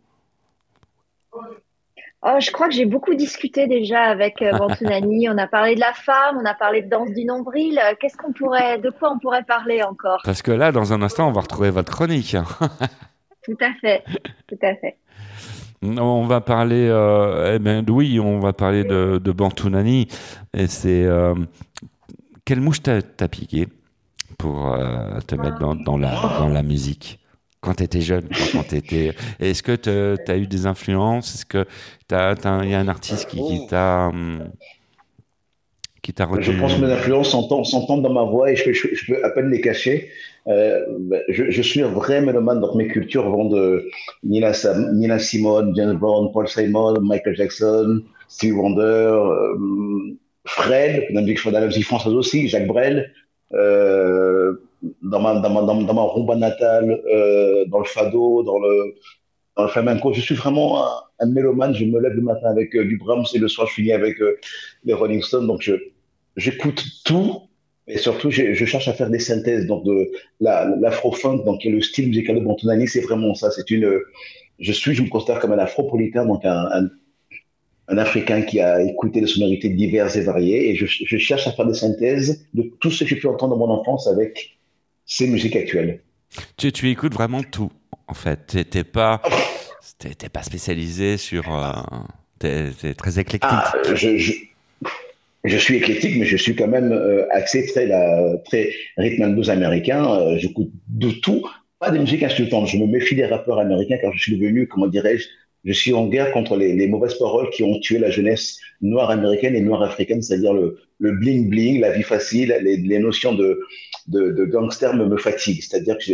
Oh, je crois que j'ai beaucoup discuté déjà avec euh, Bantunani. On a parlé de la femme, on a parlé de danse du nombril. Euh, Qu'est-ce qu'on pourrait, de quoi on pourrait parler encore? Parce que là, dans un instant, on va retrouver votre chronique. Tout à fait, tout à fait. On va parler, euh, eh ben oui, on va parler de, de Bantunani. Et c'est euh, quelle mouche t'a t'a piqué? Pour euh, te mettre dans, dans la dans la musique quand tu étais jeune, quand, tu étais. Est-ce que tu as eu des influences? Est-ce que t'as- il y a un artiste qui, qui t'a hum, qui t'a Je pense que mes influences s'entendent dans ma voix et je peux, je, je peux à peine les cacher. Euh, ben, je, je suis un vrai mélomane, donc mes cultures vont de Nina, Sam- Nina Simone, James Brown, Paul Simon, Michael Jackson, Stevie Wonder, euh, Fred, la musique française aussi, Jacques Brel, euh, dans ma, dans ma, dans, ma rumba natale, euh, dans le fado, dans le, dans le flamenco. Je suis vraiment un, un mélomane. Je me lève le matin avec euh, du Brahms et le soir je finis avec euh, les Rolling Stones. Donc je, j'écoute tout et surtout je, je cherche à faire des synthèses. Donc de la, l'afro-funk, donc le style musical de Bantonani, c'est vraiment ça. C'est une, je suis, je me considère comme un afropolitain, donc un, un, un Africain qui a écouté des sonorités diverses et variées et je, je cherche à faire des synthèses de tout ce que j'ai pu entendre dans mon enfance avec ces musiques actuelles. Tu, tu écoutes vraiment tout, en fait. T'es t'es pas, t'es pas spécialisé sur. euh, t'es t'es très éclectique. Ah, je, je, je suis éclectique, mais je suis quand même euh, axé très, la, très rythme and blues américain. Euh, J'écoute de tout, pas de musique insultante. Je me méfie des rappeurs américains car je suis devenu, comment dirais-je, je suis en guerre contre les, mauvaises paroles qui ont tué la jeunesse noire américaine et noire africaine, c'est-à-dire le, bling bling, la vie facile, les, notions de, gangster me, fatiguent. C'est-à-dire que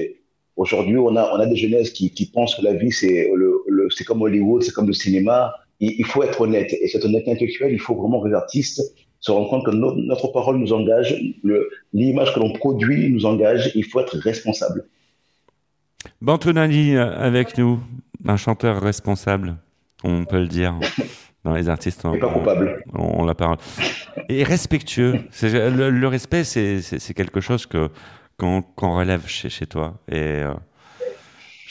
aujourd'hui on a des jeunesses qui, pensent que la vie c'est comme Hollywood, c'est comme le cinéma. Il, faut être honnête et cette honnêteté intellectuelle, il faut vraiment que les artistes se rendent compte que no- notre parole nous engage, l'image que l'on produit nous engage. Il faut être responsable. Bantonani euh, avec nous, un chanteur responsable, on peut le dire. Dans les artistes, on, pas coupable. on, on la parle. Et respectueux. Le, le respect, c'est quelque chose que qu'on relève chez, chez toi. Et euh,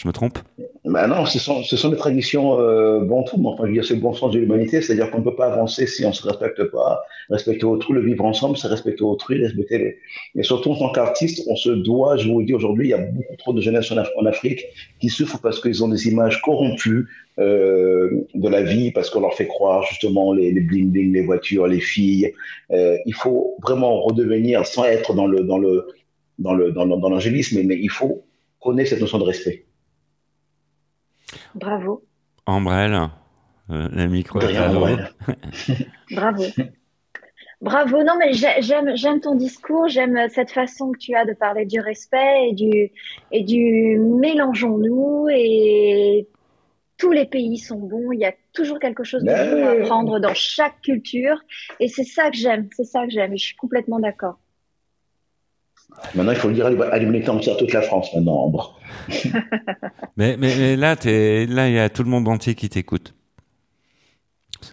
je me trompe? Ben non, ce sont, des traditions euh, mais enfin, je veux dire, c'est le bon sens de l'humanité, c'est-à-dire qu'on ne peut pas avancer si on ne se respecte pas. Respecter autrui, le vivre ensemble, c'est respecter autrui, respecter les... Et surtout, en tant qu'artiste, on se doit, je vous le dis aujourd'hui, il y a beaucoup trop de jeunesse en, Af- en Afrique qui souffrent parce qu'ils ont des images corrompues euh, de la vie, parce qu'on leur fait croire justement les, les bling-bling, les voitures, les filles. Euh, il faut vraiment redevenir, sans être dans le dans le dans le dans, l'angélisme, mais il faut connaître cette notion de respect. Bravo, Ambrelle, euh, le micro bravo. Bravo, non mais j'ai- j'aime j'aime ton discours, j'aime cette façon que tu as de parler du respect et du et du mélangeons-nous. Et tous les pays sont bons, il y a toujours quelque chose de bon à apprendre dans chaque culture. Et c'est ça que j'aime, c'est ça que j'aime. Et je suis complètement d'accord. Maintenant, il faut le dire à entière, toute la France, maintenant, Ambre. Mais, mais, mais là, il y a tout le monde entier qui t'écoute.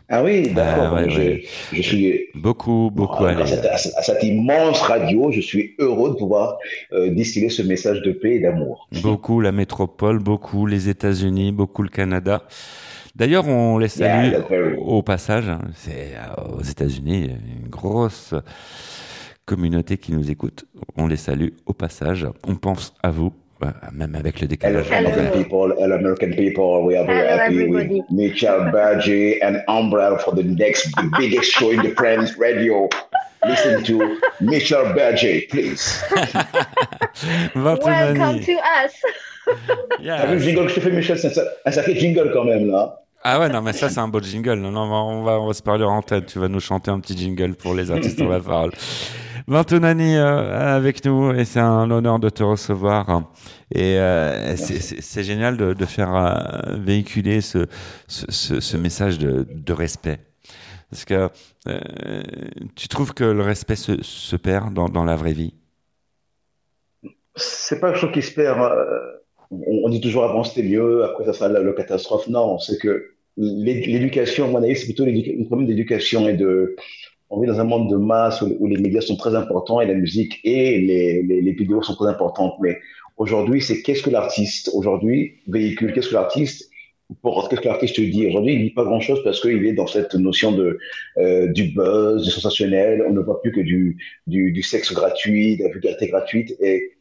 Ah oui, d'accord. Ah, ouais, je, ouais. je suis Beaucoup, beaucoup à, à cette- à cette immense radio, je suis heureux de pouvoir euh, distiller ce message de paix et d'amour. Beaucoup la métropole, beaucoup les États-Unis, beaucoup le Canada. D'ailleurs, on les salue Yeah, au, au passage. hein. C'est euh, aux États-Unis, une grosse communauté qui nous écoute. On les salue au passage. On pense à vous, euh, même avec le Hello, décalage. Hello. American people, hello, American people. We are very Hello, happy everybody. with Michel Badger and Umbra for the next, the biggest show in the Friends Radio. Listen to Michel Badger, please. Welcome to us. Yeah. T'as vu le jingle que je te fais, Michel? C'est un, un sacré jingle quand même, là. Ah ouais, non, mais ça, c'est un beau jingle. Non, non, on va, on va se parler en tête. Tu vas nous chanter un petit jingle pour les artistes en la parole. Bantunani euh, avec nous et c'est un honneur de te recevoir. Et euh, c'est- génial de, de faire euh, véhiculer ce, ce, ce, message de, de respect. Parce que euh, tu trouves que le respect se, se perd dans, dans la vraie vie? C'est pas quelque chose qui se perd. euh, on, on dit toujours avant c'était mieux, après ça sera la, la catastrophe. Non, c'est que l'é- l'éducation, à mon avis, c'est plutôt un problème d'éducation et de. On vit dans un monde de masse où, les médias sont très importants et la musique et les, vidéos sont très importantes. Mais aujourd'hui, c'est qu'est-ce que l'artiste aujourd'hui véhicule, qu'est-ce que l'artiste pour Oscar Clarke, je te dis, aujourd'hui, il dit pas grand chose parce qu'il est dans cette notion de, euh, du buzz, du sensationnel. On ne voit plus que du, du, du sexe gratuit, de la vulgarité gratuite. Et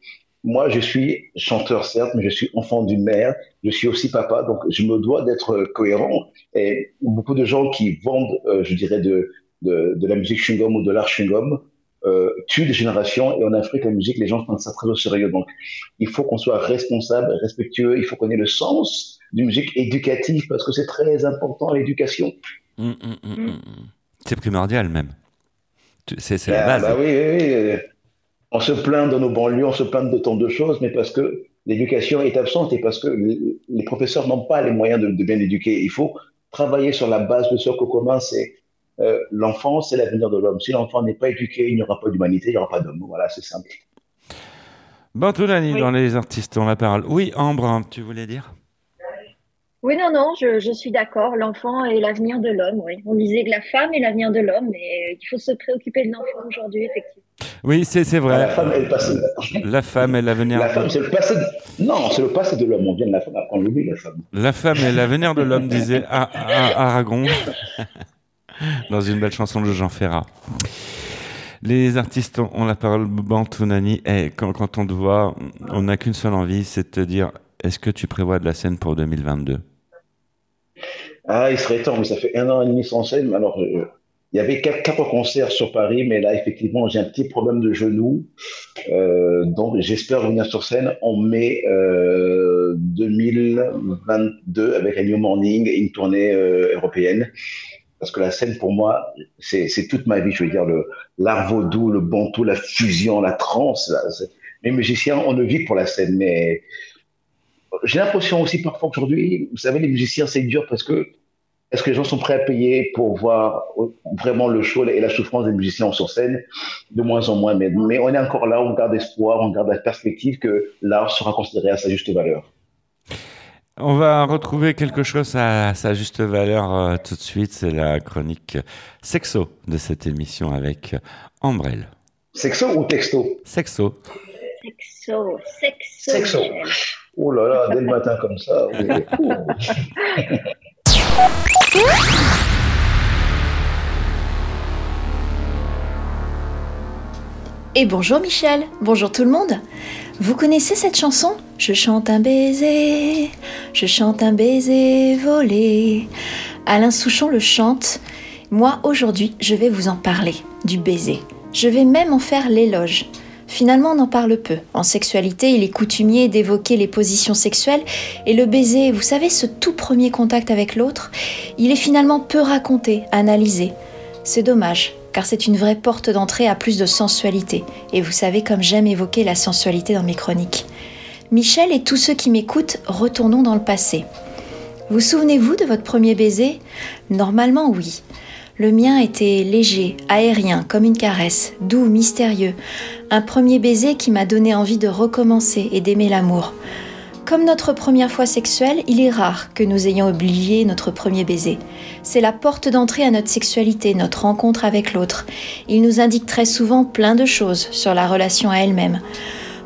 moi, je suis chanteur, certes, mais je suis enfant d'une mère. Je suis aussi papa, donc je me dois d'être cohérent. Et beaucoup de gens qui vendent, euh, je dirais, de, de, de la musique chewing-gum ou de l'art chewing-gum, euh, tue des générations et en Afrique la musique les gens prennent ça très au sérieux donc il faut qu'on soit responsable respectueux il faut qu'on ait le sens d'une musique éducative parce que c'est très important l'éducation Hum, hum, hum. C'est primordial même. C'est la Ah, base. bah oui, oui, oui, on se plaint dans nos banlieues on se plaint de tant de choses mais parce que l'éducation est absente et parce que les, professeurs n'ont pas les moyens de, de bien éduquer il faut travailler sur la base le socle commun c'est euh, l'enfant c'est l'avenir de l'homme si l'enfant n'est pas éduqué il n'y aura pas d'humanité il n'y aura pas d'homme voilà c'est simple Bantoulani Oui. dans les artistes ont la parole. Oui, Ambre, tu voulais dire? Oui, non, non, je, je suis d'accord. L'enfant est l'avenir de l'homme, oui. On disait que la femme est l'avenir de l'homme, mais il faut se préoccuper de l'enfant aujourd'hui, effectivement. Oui, c'est vrai. la femme est le passé La femme est l'avenir. la de- femme c'est le passé de- non c'est le passé de l'homme on vient de la femme après on l'oublie la femme La femme est l'avenir de l'homme, disait Aragon dans une belle chanson de Jean Ferrat. Les artistes ont la parole, Bantounani. Et quand, quand on te voit, on n'a qu'une seule envie, c'est de te dire est-ce que tu prévois de la scène pour 2022 Ah, il serait temps, mais ça fait un an et demi sans scène. Alors, euh, il y avait quatre, concerts sur Paris, mais là, effectivement, j'ai un petit problème de genou. Euh, donc, j'espère revenir sur scène en mai euh, 2022 avec un New Morning une tournée euh, européenne. Parce que la scène, pour moi, c'est toute ma vie. Je veux dire, le l'art vaudou, le bantou, la fusion, la trance. Les musiciens, on ne vit pour la scène, mais j'ai l'impression aussi parfois qu'aujourd'hui, vous savez, les musiciens, c'est dur parce que est-ce que les gens sont prêts à payer pour voir vraiment le show et la souffrance des musiciens sur scène? De moins en moins, mais on est encore là, on garde espoir, on garde la perspective que l'art sera considéré à sa juste valeur. On va retrouver quelque chose à sa juste valeur euh, tout de suite. C'est la chronique sexo de cette émission avec Ambrelle. Sexo ou texto? Sexo. Sexo, sexo. Sexo. Oh là là, dès le matin comme ça. oui. Et bonjour Michel, bonjour tout le monde. Vous connaissez cette chanson? Je chante un baiser, je chante un baiser volé. Alain Souchon le chante. Moi aujourd'hui, je vais vous en parler, du baiser. Je vais même en faire l'éloge. Finalement, on en parle peu. En sexualité, il est coutumier d'évoquer les positions sexuelles et le baiser, vous savez, ce tout premier contact avec l'autre, il est finalement peu raconté, analysé. C'est dommage, car c'est une vraie porte d'entrée à plus de sensualité. Et vous savez comme j'aime évoquer la sensualité dans mes chroniques. Michel et tous ceux qui m'écoutent, retournons dans le passé. Vous souvenez-vous de votre premier baiser? Normalement oui. Le mien était léger, aérien, comme une caresse, doux, mystérieux. Un premier baiser qui m'a donné envie de recommencer et d'aimer l'amour. Comme notre première fois sexuelle, il est rare que nous ayons oublié notre premier baiser. C'est la porte d'entrée à notre sexualité, notre rencontre avec l'autre. Il nous indique très souvent plein de choses sur la relation à elle-même.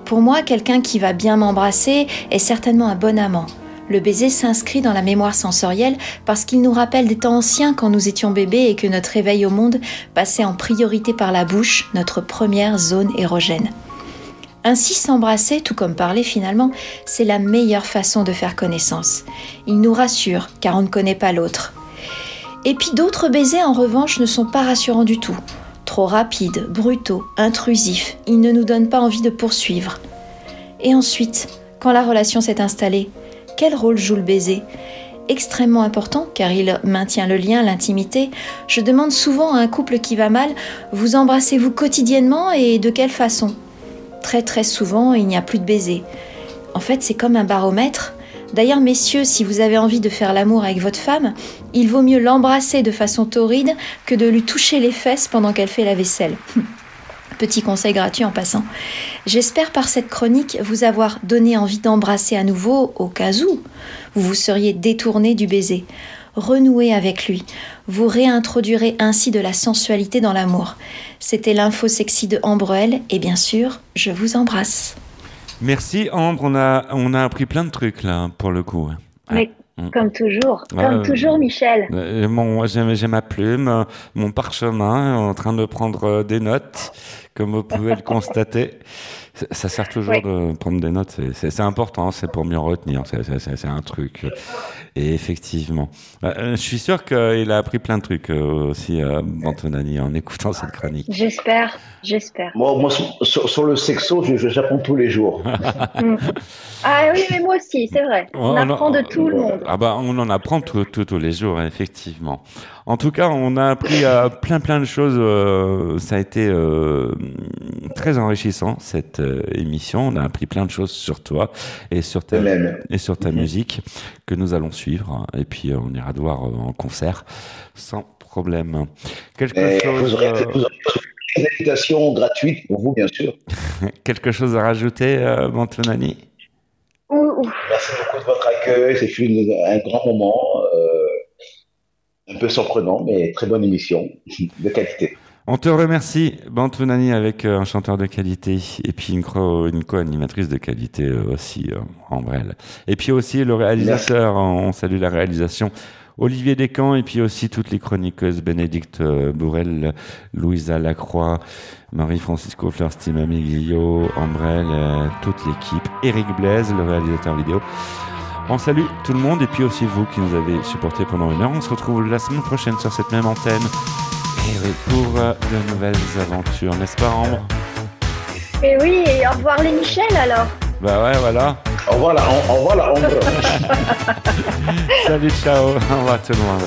Pour moi, quelqu'un qui va bien m'embrasser est certainement un bon amant. Le baiser s'inscrit dans la mémoire sensorielle parce qu'il nous rappelle des temps anciens quand nous étions bébés et que notre réveil au monde passait en priorité par la bouche, notre première zone érogène. Ainsi s'embrasser, tout comme parler finalement, c'est la meilleure façon de faire connaissance. Il nous rassure car on ne connaît pas l'autre. Et puis d'autres baisers en revanche ne sont pas rassurants du tout. Trop rapides, brutaux, intrusifs, ils ne nous donnent pas envie de poursuivre. Et ensuite, quand la relation s'est installée, quel rôle joue le baiser? Extrêmement important car il maintient le lien, l'intimité. Je demande souvent à un couple qui va mal, vous embrassez-vous quotidiennement et de quelle façon? Très très souvent, il n'y a plus de baiser. En fait, c'est comme un baromètre. D'ailleurs, messieurs, si vous avez envie de faire l'amour avec votre femme, il vaut mieux l'embrasser de façon torride que de lui toucher les fesses pendant qu'elle fait la vaisselle. Petit conseil gratuit en passant. J'espère par cette chronique vous avoir donné envie d'embrasser à nouveau au cas où vous vous seriez détourné du baiser. Renouez avec lui. Vous réintroduirez ainsi de la sensualité dans l'amour. C'était l'info sexy de Ambrelle et bien sûr, je vous embrasse. Merci Ambre, on a, on a appris plein de trucs là pour le coup. Mais Mm. Comme toujours, comme euh, toujours, Michel. Euh, mon- j'ai ma plume, euh, mon parchemin, en train de prendre euh, des notes, comme vous pouvez le constater. Ça- sert toujours de prendre des notes, c'est- important, c'est pour mieux retenir, c'est- c'est c'est- c'est un truc. Et effectivement, Euh, je suis sûr qu'il a appris plein de trucs euh, aussi, euh, Antonani, en écoutant cette chronique. J'espère, j'espère. Moi, moi sur, sur- le sexo, j'apprends tous les jours. Mm. Ah oui, mais moi aussi, c'est vrai. On apprend de tout le monde. Ah bah, on en apprend tout- tout- tous les jours, effectivement. En tout cas, on a appris euh, plein plein de choses. euh, ça a été euh, très enrichissant cette euh, émission. On a appris plein de choses sur toi et sur ta et sur ta Mhm. musique que nous allons suivre. Et puis euh, on ira te voir euh, en concert sans problème. Quelque chose, vous aurez, euh, vous aurez une invitation gratuite pour vous, bien sûr. quelque chose à rajouter, euh, ouh. Merci beaucoup de votre accueil. C'est une- un grand moment. euh, un peu surprenant, mais très bonne émission de qualité. On te remercie, Bantunani, avec euh, un chanteur de qualité et puis une, co- une co-animatrice de qualité euh, aussi, euh, Ambrelle. Et puis aussi le réalisateur, on, salue la réalisation, Olivier Descamps, et puis aussi toutes les chroniqueuses, Bénédicte Bourrel, Louisa Lacroix, Marie-Francisco Fleur-Stimami Guillot, Ambrelle, euh, toute l'équipe, Eric Blaise, le réalisateur vidéo. On salue tout le monde et puis aussi vous qui nous avez supportés pendant une heure. On se retrouve la semaine prochaine sur cette même antenne. Et oui, pour euh, de nouvelles aventures, n'est-ce pas Ambre Et oui, et au revoir les Michel alors. Bah ouais, voilà. Au revoir, la, au revoir, la Ambre. Salut, ciao, au revoir tout le monde.